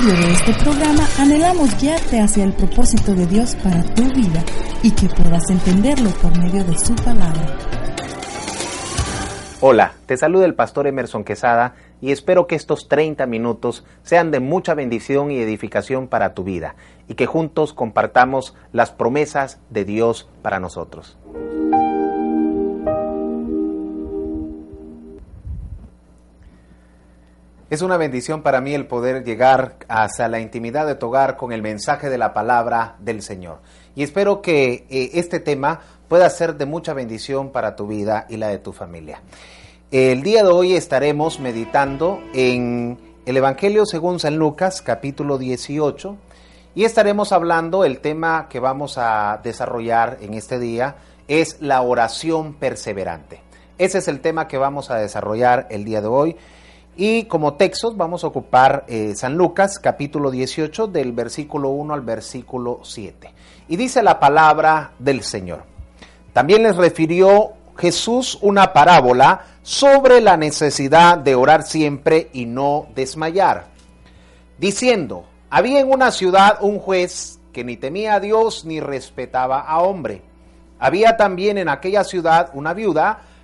medio de este programa anhelamos guiarte hacia el propósito de Dios para tu vida y que puedas entenderlo por medio de su palabra. Hola, te saluda el pastor Emerson Quesada y espero que estos 30 minutos sean de mucha bendición y edificación para tu vida y que juntos compartamos las promesas de Dios para nosotros. Es una bendición para mí el poder llegar hasta la intimidad de tu hogar con el mensaje de la palabra del Señor. Y espero que eh, este tema pueda ser de mucha bendición para tu vida y la de tu familia. El día de hoy estaremos meditando en el Evangelio según San Lucas, capítulo 18, y estaremos hablando, el tema que vamos a desarrollar en este día es la oración perseverante. Ese es el tema que vamos a desarrollar el día de hoy. Y como textos vamos a ocupar eh, San Lucas capítulo 18 del versículo 1 al versículo 7. Y dice la palabra del Señor. También les refirió Jesús una parábola sobre la necesidad de orar siempre y no desmayar, diciendo, había en una ciudad un juez que ni temía a Dios ni respetaba a hombre. Había también en aquella ciudad una viuda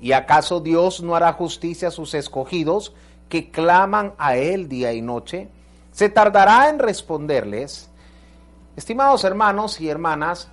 ¿Y acaso Dios no hará justicia a sus escogidos que claman a Él día y noche? ¿Se tardará en responderles? Estimados hermanos y hermanas,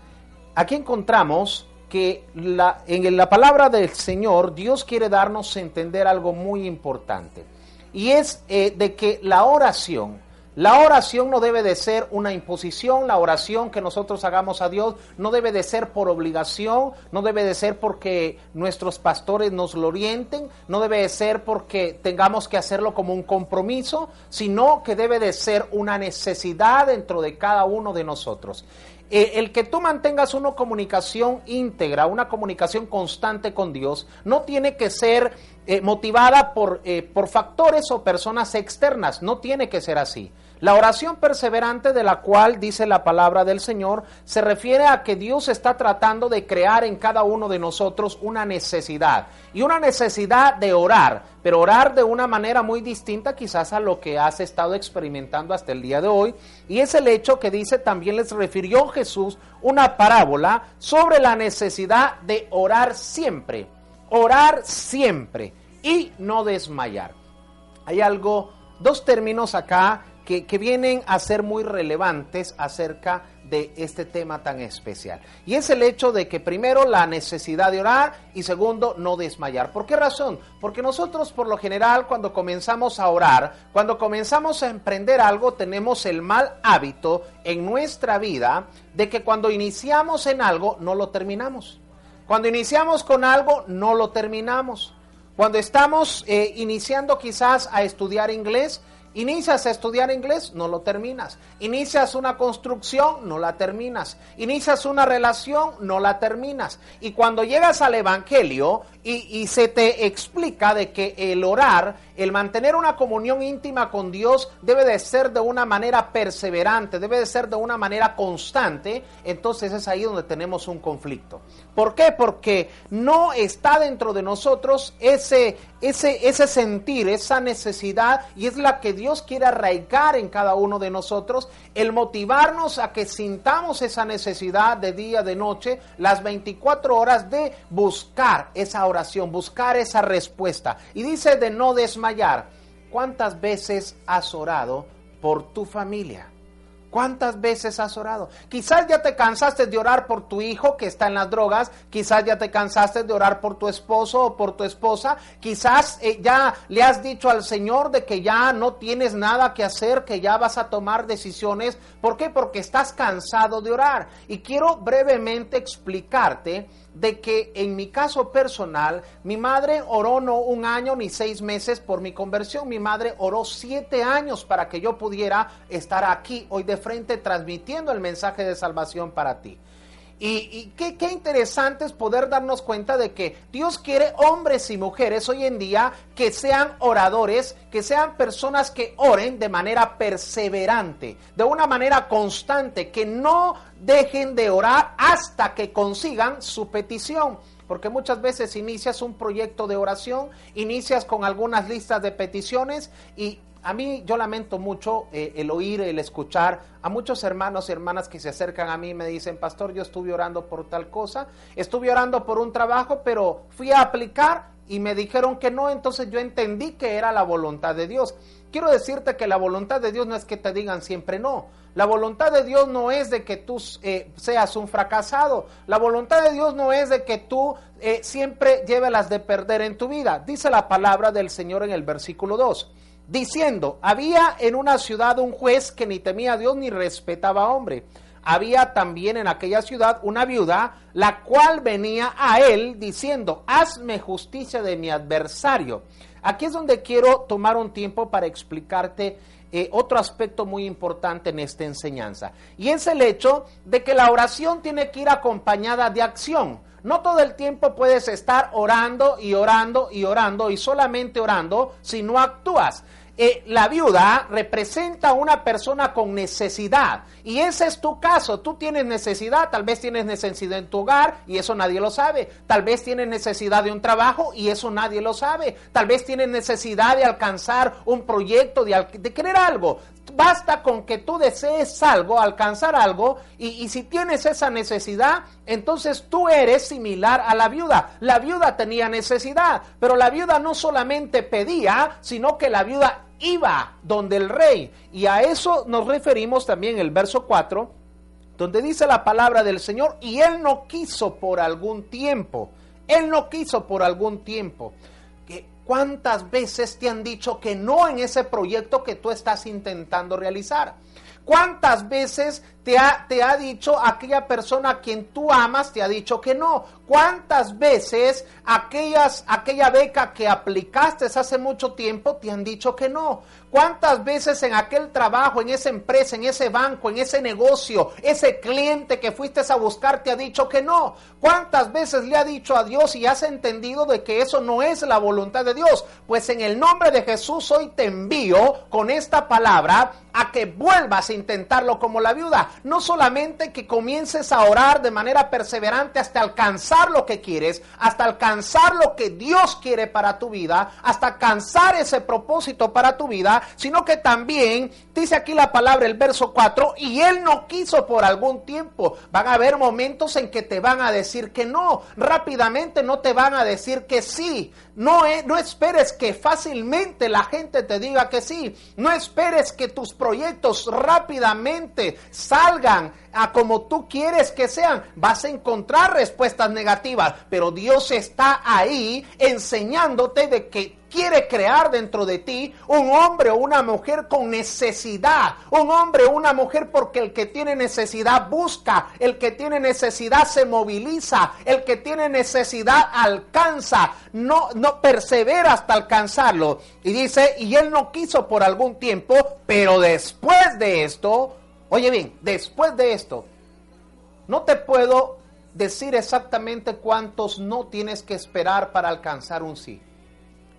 aquí encontramos que en la palabra del Señor Dios quiere darnos a entender algo muy importante. Y es eh, de que la oración la oración no debe de ser una imposición, la oración que nosotros hagamos a Dios no debe de ser por obligación, no debe de ser porque nuestros pastores nos lo orienten, no debe de ser porque tengamos que hacerlo como un compromiso, sino que debe de ser una necesidad dentro de cada uno de nosotros. Eh, el que tú mantengas una comunicación íntegra, una comunicación constante con Dios, no tiene que ser eh, motivada por, eh, por factores o personas externas, no tiene que ser así. La oración perseverante de la cual dice la palabra del Señor se refiere a que Dios está tratando de crear en cada uno de nosotros una necesidad y una necesidad de orar, pero orar de una manera muy distinta quizás a lo que has estado experimentando hasta el día de hoy y es el hecho que dice también les refirió Jesús una parábola sobre la necesidad de orar siempre, orar siempre y no desmayar. Hay algo, dos términos acá que, vienen a ser muy relevantes acerca de este tema tan especial. Y es el hecho de que primero la necesidad de orar y segundo no desmayar. ¿Por qué razón? Porque nosotros por lo general cuando comenzamos a orar, cuando comenzamos a emprender algo, tenemos el mal hábito en nuestra vida de que cuando iniciamos en algo no lo terminamos. Cuando iniciamos con algo no lo terminamos. Cuando estamos eh, iniciando quizás a estudiar inglés, Inicias a estudiar inglés, no lo terminas. Inicias una construcción, no la terminas. Inicias una relación, no la terminas. Y cuando llegas al Evangelio y, se te explica de que el orar, el mantener una comunión íntima con Dios debe de ser de una manera perseverante, debe de ser de una manera constante, entonces es ahí donde tenemos un conflicto. ¿Por qué? Porque no está dentro de nosotros ese, ese, ese sentir, esa necesidad, y es la que Dios quiere arraigar en cada uno de nosotros, el motivarnos a que sintamos esa necesidad de día, de noche, las 24 horas de buscar esa oración buscar esa respuesta. Y dice de no desmayar. ¿Cuántas veces has orado por tu familia? ¿Cuántas veces has orado? Quizás ya te cansaste de orar por tu hijo que está en las drogas, quizás ya te cansaste de orar por tu esposo o por tu esposa, quizás eh, ya le has dicho al Señor de que ya no tienes nada que hacer, que ya vas a tomar decisiones. ¿Por qué? Porque estás cansado de orar. Y quiero brevemente explicarte de que en mi caso personal, mi madre oró no un año ni seis meses por mi conversión, mi madre oró siete años para que yo pudiera estar aquí hoy de frente transmitiendo el mensaje de salvación para ti. Y, qué, qué, interesante es poder darnos cuenta de que Dios quiere hombres y mujeres hoy en día que sean oradores, que sean personas que oren de manera perseverante, de una manera constante, que no dejen de orar hasta que consigan su petición. Porque muchas veces inicias un proyecto de oración, inicias con algunas listas de peticiones y a mí yo lamento mucho eh, el oír, el escuchar a muchos hermanos y hermanas que se acercan a mí y me dicen, pastor, yo estuve orando por tal cosa, estuve orando por un trabajo, pero fui a aplicar y me dijeron que no, entonces yo entendí que era la voluntad de Dios. Quiero decirte que la voluntad de Dios no es que te digan siempre no. La voluntad de Dios no es de que tú eh, seas un fracasado. La voluntad de Dios no es de que tú eh, siempre lleves las de perder en tu vida. Dice la palabra del Señor en el versículo 2 diciendo, había en una ciudad un juez que ni temía a Dios ni respetaba a hombre. Había también en aquella ciudad una viuda, la cual venía a él diciendo, hazme justicia de mi adversario. Aquí es donde quiero tomar un tiempo para explicarte eh, otro aspecto muy importante en esta enseñanza. Y es el hecho de que la oración tiene que ir acompañada de acción. No todo el tiempo puedes estar orando y orando y orando y solamente orando si no actúas. Eh, la viuda representa a una persona con necesidad. Y ese es tu caso. Tú tienes necesidad, tal vez tienes necesidad en tu hogar y eso nadie lo sabe. Tal vez tienes necesidad de un trabajo y eso nadie lo sabe. Tal vez tienes necesidad de alcanzar un proyecto, de, querer algo. Basta con que tú desees algo, alcanzar algo, y, y si tienes esa necesidad, entonces tú eres similar a la viuda. La viuda tenía necesidad, pero la viuda no solamente pedía, sino que la viuda iba donde el rey. Y a eso nos referimos también el verso 4, donde dice la palabra del Señor, y él no quiso por algún tiempo. Él no quiso por algún tiempo. ¿Cuántas veces te han dicho que no en ese proyecto que tú estás intentando realizar? ¿Cuántas veces te ha, te ha dicho aquella persona a quien tú amas, te ha dicho que no? ¿Cuántas veces aquellas, aquella beca que aplicaste hace mucho tiempo te han dicho que no? ¿Cuántas veces en aquel trabajo, en esa empresa, en ese banco, en ese negocio, ese cliente que fuiste a buscar te ha dicho que no? ¿Cuántas veces le ha dicho a Dios y has entendido de que eso no es la voluntad de Dios? Pues en el nombre de Jesús hoy te envío con esta palabra a que vuelvas a intentarlo como la viuda. No solamente que comiences a orar de manera perseverante hasta alcanzar lo que quieres, hasta alcanzar lo que Dios quiere para tu vida, hasta alcanzar ese propósito para tu vida, sino que también dice aquí la palabra, el verso 4, y Él no quiso por algún tiempo. Van a haber momentos en que te van a decir que no, rápidamente no te van a decir que sí. No, no esperes que fácilmente la gente te diga que sí. No esperes que tus proyectos rápidamente salgan a como tú quieres que sean. Vas a encontrar respuestas negativas, pero Dios está ahí enseñándote de que quiere crear dentro de ti un hombre o una mujer con necesidad. Un hombre o una mujer porque el que tiene necesidad busca, el que tiene necesidad se moviliza, el que tiene necesidad alcanza, no, no persevera hasta alcanzarlo. Y dice, y él no quiso por algún tiempo, pero después de esto, oye bien, después de esto, no te puedo decir exactamente cuántos no tienes que esperar para alcanzar un sí.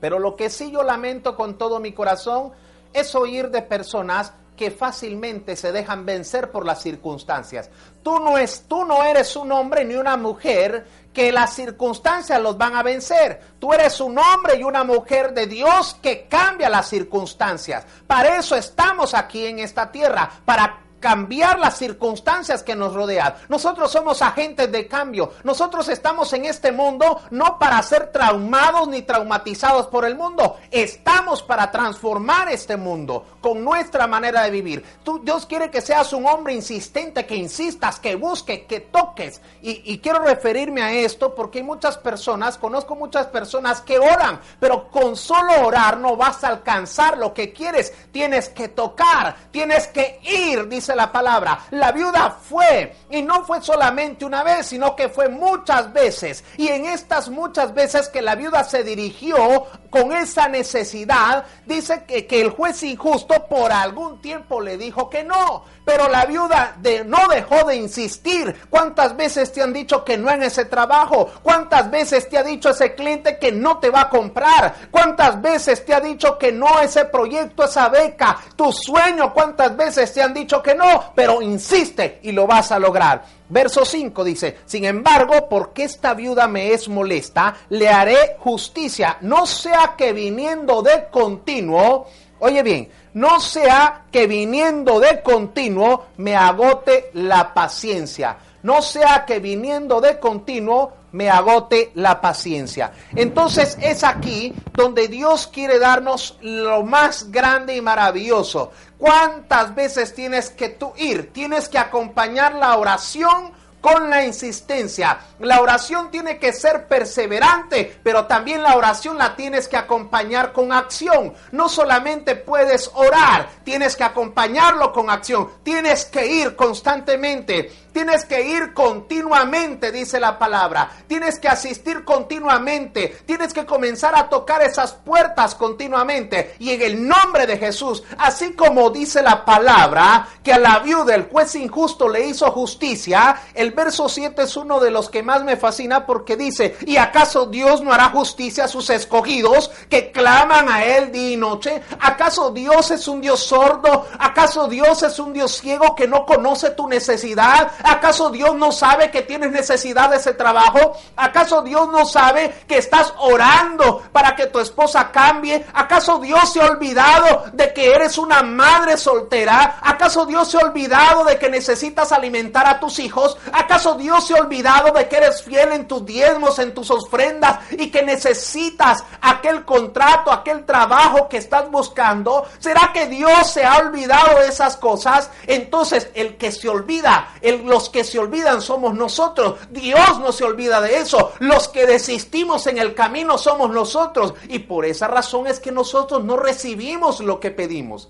Pero lo que sí yo lamento con todo mi corazón es oír de personas que fácilmente se dejan vencer por las circunstancias. Tú no, es, tú no eres un hombre ni una mujer que las circunstancias los van a vencer. Tú eres un hombre y una mujer de Dios que cambia las circunstancias. Para eso estamos aquí en esta tierra, para cambiar las circunstancias que nos rodean. Nosotros somos agentes de cambio. Nosotros estamos en este mundo no para ser traumados ni traumatizados por el mundo. Estamos para transformar este mundo con nuestra manera de vivir. Dios quiere que seas un hombre insistente, que insistas, que busques, que toques. Y, y quiero referirme a esto porque hay muchas personas, conozco muchas personas que oran, pero con solo orar no vas a alcanzar lo que quieres. Tienes que tocar, tienes que ir, dice dice la palabra. La viuda fue y no fue solamente una vez, sino que fue muchas veces. Y en estas muchas veces que la viuda se dirigió con esa necesidad, dice que, que el juez injusto por algún tiempo le dijo que no. Pero la viuda de, no dejó de insistir. ¿Cuántas veces te han dicho que no en ese trabajo? ¿Cuántas veces te ha dicho ese cliente que no te va a comprar? ¿Cuántas veces te ha dicho que no ese proyecto, esa beca, tu sueño? ¿Cuántas veces te han dicho que no? Pero insiste y lo vas a lograr. Verso 5 dice, sin embargo, porque esta viuda me es molesta, le haré justicia, no sea que viniendo de continuo, oye bien, no sea que viniendo de continuo me agote la paciencia. No sea que viniendo de continuo me agote la paciencia. Entonces es aquí donde Dios quiere darnos lo más grande y maravilloso. ¿Cuántas veces tienes que tú ir? Tienes que acompañar la oración con la insistencia. La oración tiene que ser perseverante, pero también la oración la tienes que acompañar con acción. No solamente puedes orar, tienes que acompañarlo con acción. Tienes que ir constantemente. Tienes que ir continuamente, dice la palabra. Tienes que asistir continuamente. Tienes que comenzar a tocar esas puertas continuamente. Y en el nombre de Jesús, así como dice la palabra, que a la viuda el juez injusto le hizo justicia, el verso 7 es uno de los que más me fascina porque dice, ¿y acaso Dios no hará justicia a sus escogidos que claman a Él día y noche? ¿Acaso Dios es un Dios sordo? ¿Acaso Dios es un Dios ciego que no conoce tu necesidad? ¿Acaso Dios no sabe que tienes necesidad de ese trabajo? ¿Acaso Dios no sabe que estás orando para que tu esposa cambie? ¿Acaso Dios se ha olvidado de que eres una madre soltera? ¿Acaso Dios se ha olvidado de que necesitas alimentar a tus hijos? ¿Acaso Dios se ha olvidado de que eres fiel en tus diezmos, en tus ofrendas y que necesitas aquel contrato, aquel trabajo que estás buscando? ¿Será que Dios se ha olvidado de esas cosas? Entonces, el que se olvida, los que se olvidan somos nosotros. Dios no se olvida de eso. Los que desistimos en el camino somos nosotros. Y por esa razón es que nosotros no recibimos lo que pedimos.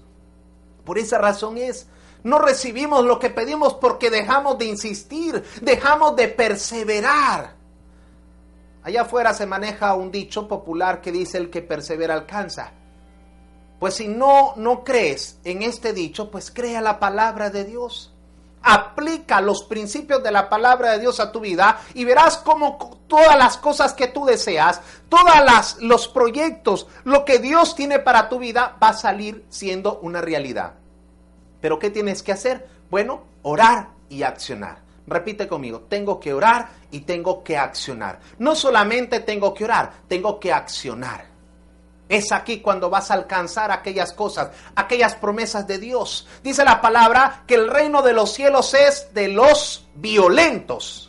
Por esa razón es no recibimos lo que pedimos porque dejamos de insistir, dejamos de perseverar. Allá afuera se maneja un dicho popular que dice el que persevera alcanza. Pues si no no crees en este dicho, pues crea la palabra de Dios. Aplica los principios de la palabra de Dios a tu vida y verás cómo todas las cosas que tú deseas, todos los proyectos, lo que Dios tiene para tu vida va a salir siendo una realidad. Pero ¿qué tienes que hacer? Bueno, orar y accionar. Repite conmigo, tengo que orar y tengo que accionar. No solamente tengo que orar, tengo que accionar. Es aquí cuando vas a alcanzar aquellas cosas, aquellas promesas de Dios. Dice la palabra que el reino de los cielos es de los violentos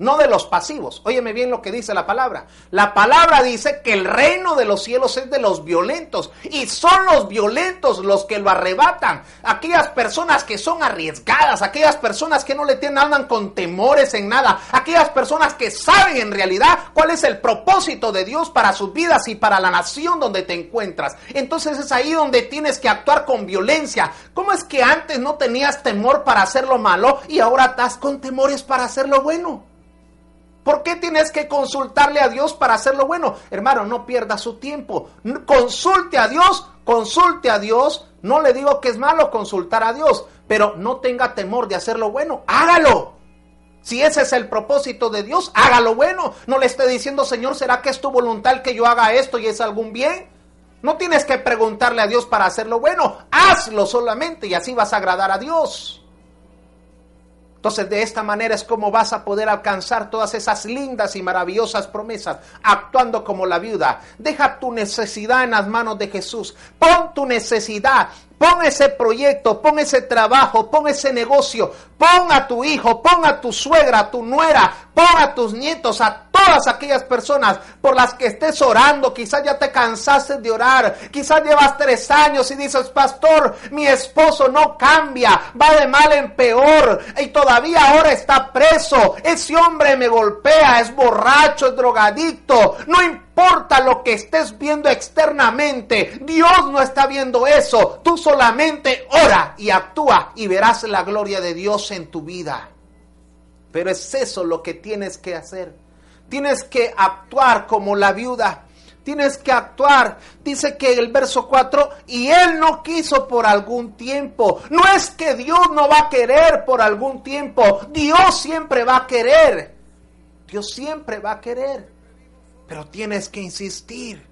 no de los pasivos. Óyeme bien lo que dice la palabra. La palabra dice que el reino de los cielos es de los violentos y son los violentos los que lo arrebatan. Aquellas personas que son arriesgadas, aquellas personas que no le tienen andan con temores en nada, aquellas personas que saben en realidad cuál es el propósito de Dios para sus vidas y para la nación donde te encuentras. Entonces es ahí donde tienes que actuar con violencia. ¿Cómo es que antes no tenías temor para hacer lo malo y ahora estás con temores para hacer lo bueno? ¿Por qué tienes que consultarle a Dios para hacerlo bueno? Hermano, no pierda su tiempo. Consulte a Dios, consulte a Dios. No le digo que es malo consultar a Dios, pero no tenga temor de hacerlo bueno. Hágalo. Si ese es el propósito de Dios, hágalo bueno. No le esté diciendo, Señor, ¿será que es tu voluntad que yo haga esto y es algún bien? No tienes que preguntarle a Dios para hacerlo bueno. Hazlo solamente y así vas a agradar a Dios. Entonces de esta manera es como vas a poder alcanzar todas esas lindas y maravillosas promesas, actuando como la viuda. Deja tu necesidad en las manos de Jesús. Pon tu necesidad, pon ese proyecto, pon ese trabajo, pon ese negocio, pon a tu hijo, pon a tu suegra, a tu nuera, pon a tus nietos, a todas aquellas personas por las que estés orando, quizás ya te cansaste de orar, quizás llevas tres años y dices, pastor, mi esposo no cambia, va de mal en peor. Y todavía ahora está preso, ese hombre me golpea, es borracho, es drogadicto, no importa lo que estés viendo externamente, Dios no está viendo eso, tú solamente ora y actúa y verás la gloria de Dios en tu vida. Pero es eso lo que tienes que hacer. Tienes que actuar como la viuda. Tienes que actuar. Dice que el verso 4, y él no quiso por algún tiempo. No es que Dios no va a querer por algún tiempo. Dios siempre va a querer. Dios siempre va a querer. Pero tienes que insistir.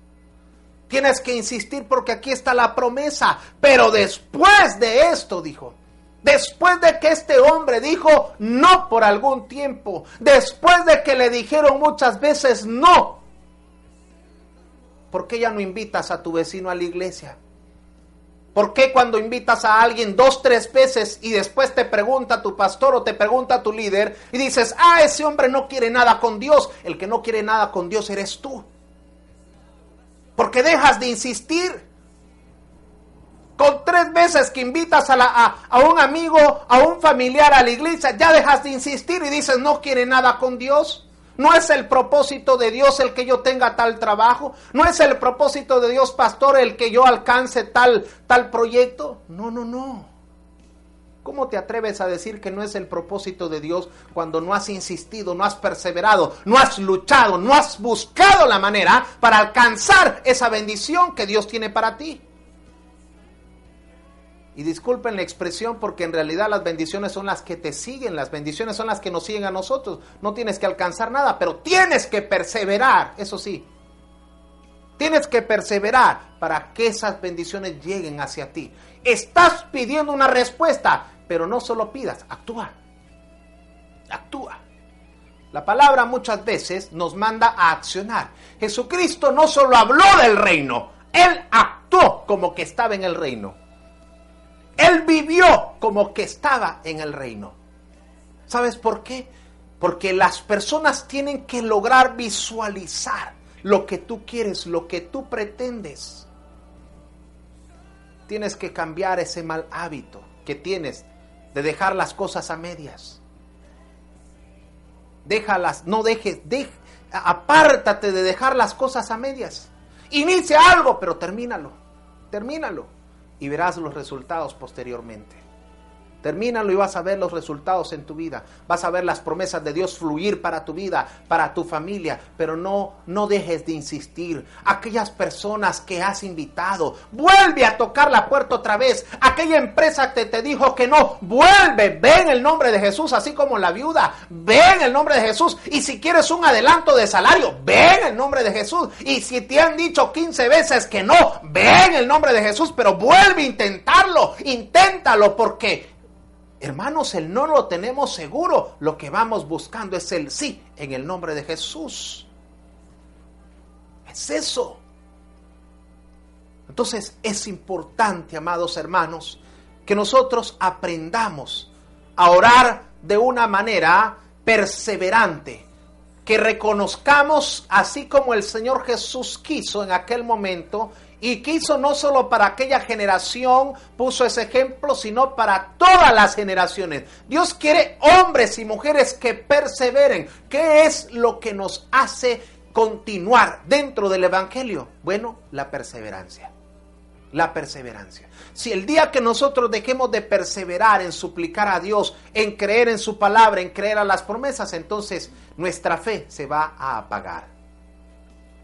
Tienes que insistir porque aquí está la promesa. Pero después de esto, dijo, Después de que este hombre dijo no por algún tiempo, después de que le dijeron muchas veces no, ¿por qué ya no invitas a tu vecino a la iglesia? ¿Por qué cuando invitas a alguien dos, tres veces y después te pregunta tu pastor o te pregunta tu líder y dices, ah, ese hombre no quiere nada con Dios? El que no quiere nada con Dios eres tú. Porque dejas de insistir. Con tres veces que invitas a, a, un amigo, a un familiar a la iglesia, ya dejas de insistir y dices no quiere nada con Dios. No es el propósito de Dios el que yo tenga tal trabajo. No es el propósito de Dios, pastor, el que yo alcance tal, tal proyecto. No, no, no. ¿Cómo te atreves a decir que no es el propósito de Dios cuando no has insistido, no has perseverado, no has luchado, no has buscado la manera para alcanzar esa bendición que Dios tiene para ti? Y disculpen la expresión porque en realidad las bendiciones son las que te siguen, las bendiciones son las que nos siguen a nosotros. No tienes que alcanzar nada, pero tienes que perseverar, eso sí. Tienes que perseverar para que esas bendiciones lleguen hacia ti. Estás pidiendo una respuesta, pero no solo pidas, actúa. Actúa. La palabra muchas veces nos manda a accionar. Jesucristo no solo habló del reino, Él actuó como que estaba en el reino. Él vivió como que estaba en el reino. ¿Sabes por qué? Porque las personas tienen que lograr visualizar lo que tú quieres, lo que tú pretendes. Tienes que cambiar ese mal hábito que tienes de dejar las cosas a medias. Déjalas, no dejes, apártate de dejar las cosas a medias. Inicia algo, pero termínalo. Termínalo y verás los resultados posteriormente. Termínalo y vas a ver los resultados en tu vida. Vas a ver las promesas de Dios fluir para tu vida, para tu familia. Pero no, no dejes de insistir. Aquellas personas que has invitado, vuelve a tocar la puerta otra vez. Aquella empresa que te dijo que no, vuelve. Ven el nombre de Jesús, así como la viuda. Ven el nombre de Jesús. Y si quieres un adelanto de salario, ven el nombre de Jesús. Y si te han dicho 15 veces que no, ven el nombre de Jesús. Pero vuelve a intentarlo. Inténtalo porque Hermanos, el no lo tenemos seguro. Lo que vamos buscando es el sí en el nombre de Jesús. Es eso. Entonces es importante, amados hermanos, que nosotros aprendamos a orar de una manera perseverante, que reconozcamos, así como el Señor Jesús quiso en aquel momento, y quiso no solo para aquella generación, puso ese ejemplo, sino para todas las generaciones. Dios quiere hombres y mujeres que perseveren. ¿Qué es lo que nos hace continuar dentro del Evangelio? Bueno, la perseverancia. La perseverancia. Si el día que nosotros dejemos de perseverar en suplicar a Dios, en creer en su palabra, en creer a las promesas, entonces nuestra fe se va a apagar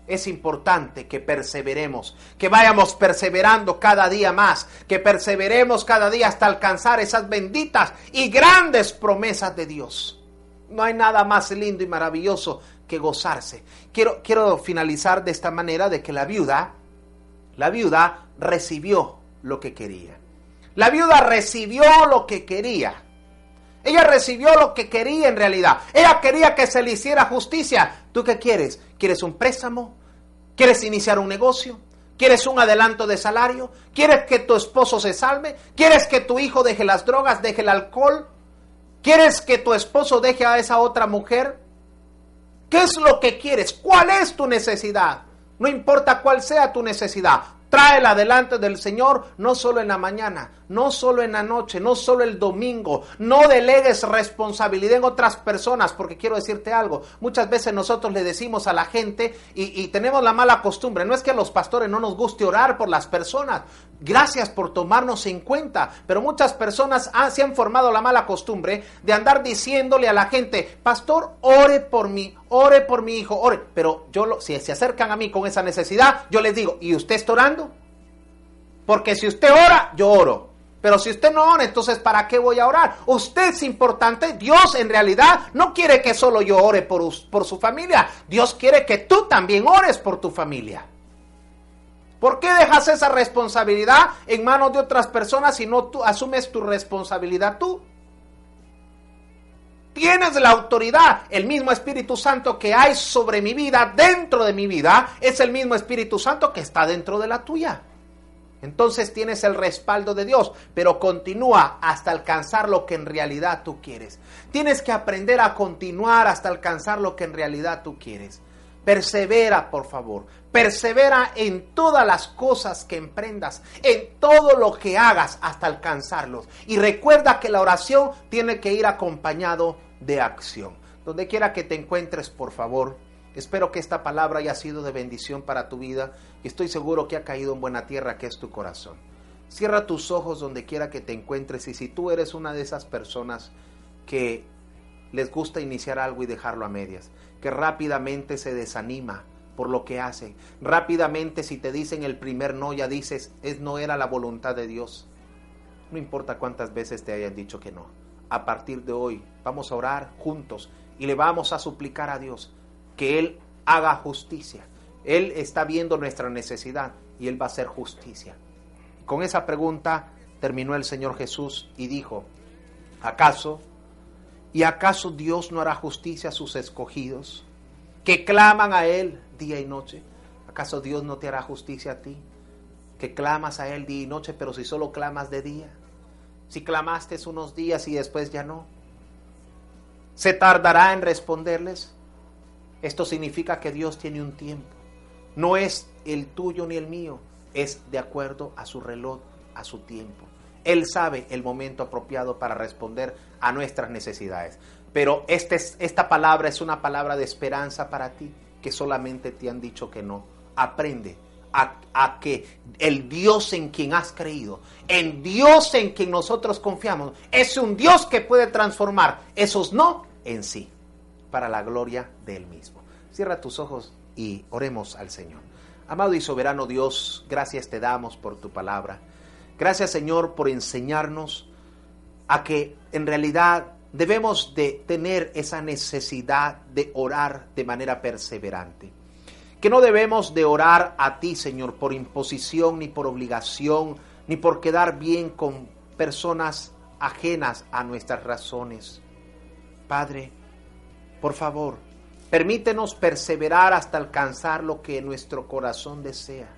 es importante que perseveremos, que vayamos perseverando cada día más, que perseveremos cada día hasta alcanzar esas benditas y grandes promesas de Dios. No hay nada más lindo y maravilloso que gozarse. Quiero, quiero finalizar de esta manera de que la viuda, la viuda recibió lo que quería. La viuda recibió lo que quería. Ella recibió lo que quería en realidad. Ella quería que se le hiciera justicia. ¿Tú qué quieres? ¿Quieres un préstamo? ¿Quieres iniciar un negocio? ¿Quieres un adelanto de salario? ¿Quieres que tu esposo se salve? ¿Quieres que tu hijo deje las drogas, deje el alcohol? ¿Quieres que tu esposo deje a esa otra mujer? ¿Qué es lo que quieres? ¿Cuál es tu necesidad? No importa cuál sea tu necesidad, Tráela delante del Señor, no solo en la mañana, no solo en la noche, no solo el domingo. No delegues responsabilidad en otras personas, porque quiero decirte algo. Muchas veces nosotros le decimos a la gente y, tenemos la mala costumbre. No es que a los pastores no nos guste orar por las personas. Gracias por tomarnos en cuenta. Pero muchas personas se han formado la mala costumbre de andar diciéndole a la gente, pastor, ore por mí, ore por mi hijo, ore. Pero yo, si se acercan a mí con esa necesidad, yo les digo, ¿y usted está orando? Porque si usted ora, yo oro. Pero si usted no ora, entonces ¿para qué voy a orar? Usted es importante. Dios en realidad no quiere que solo yo ore por, por su familia. Dios quiere que tú también ores por tu familia. ¿Por qué dejas esa responsabilidad en manos de otras personas si no tú asumes tu responsabilidad tú? Tienes la autoridad. El mismo Espíritu Santo que hay sobre mi vida, dentro de mi vida, es el mismo Espíritu Santo que está dentro de la tuya. Entonces tienes el respaldo de Dios, pero continúa hasta alcanzar lo que en realidad tú quieres. Tienes que aprender a continuar hasta alcanzar lo que en realidad tú quieres. Persevera, por favor. Persevera en todas las cosas que emprendas, en todo lo que hagas hasta alcanzarlos. Y recuerda que la oración tiene que ir acompañado de acción. Donde quiera que te encuentres, por favor, espero que esta palabra haya sido de bendición para tu vida y estoy seguro que ha caído en buena tierra que es tu corazón. Cierra tus ojos donde quiera que te encuentres y si tú eres una de esas personas que les gusta iniciar algo y dejarlo a medias, que rápidamente se desanima por lo que hace, rápidamente si te dicen el primer no ya dices, es no era la voluntad de Dios. No importa cuántas veces te hayan dicho que no. A partir de hoy vamos a orar juntos y le vamos a suplicar a Dios que Él haga justicia. Él está viendo nuestra necesidad y Él va a hacer justicia. Con esa pregunta terminó el Señor Jesús y dijo, ¿acaso? ¿Y acaso Dios no hará justicia a sus escogidos que claman a Él día y noche? ¿Acaso Dios no te hará justicia a ti? Que clamas a Él día y noche, pero si solo clamas de día. Si clamaste unos días y después ya no. ¿Se tardará en responderles? Esto significa que Dios tiene un tiempo. No es el tuyo ni el mío, es de acuerdo a su reloj, a su tiempo. Él sabe el momento apropiado para responder a nuestras necesidades. Pero este esta palabra es una palabra de esperanza para ti, que solamente te han dicho que no. Aprende a, a, que el Dios en quien has creído, el Dios en quien nosotros confiamos, es un Dios que puede transformar esos no en sí para la gloria de Él mismo. Cierra tus ojos y oremos al Señor. Amado y soberano Dios, gracias te damos por tu palabra. Gracias Señor por enseñarnos a que en realidad debemos de tener esa necesidad de orar de manera perseverante. Que no debemos de orar a ti, Señor, por imposición ni por obligación, ni por quedar bien con personas ajenas a nuestras razones. Padre, por favor, permítenos perseverar hasta alcanzar lo que nuestro corazón desea.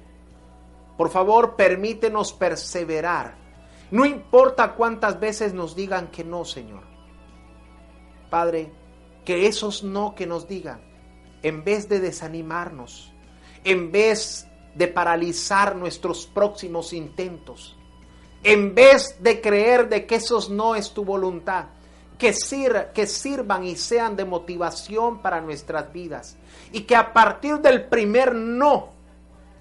Por favor, permítenos perseverar. No importa cuántas veces nos digan que no, Señor. Padre, que esos no que nos digan, en vez de desanimarnos, en vez de paralizar nuestros próximos intentos, en vez de creer de que esos no es tu voluntad, que, que sirvan y sean de motivación para nuestras vidas. Y que a partir del primer no,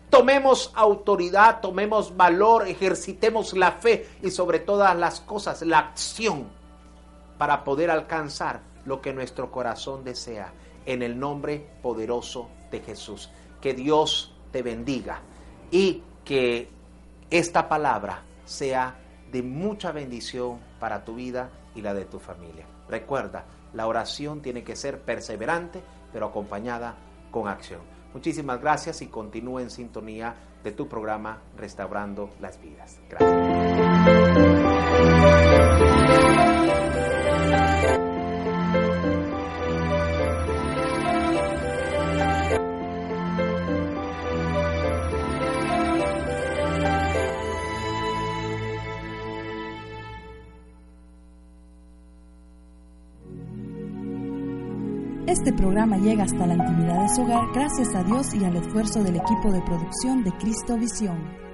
tomemos autoridad, tomemos valor, ejercitemos la fe y sobre todas las cosas la acción para poder alcanzar lo que nuestro corazón desea. En el nombre poderoso de Jesús. Que Dios te bendiga y que esta palabra sea de mucha bendición para tu vida y la de tu familia. Recuerda, la oración tiene que ser perseverante, pero acompañada con acción. Muchísimas gracias y continúe en sintonía de tu programa Restaurando las Vidas. Gracias. Llega hasta la intimidad de su hogar gracias a Dios y al esfuerzo del equipo de producción de Cristo Visión.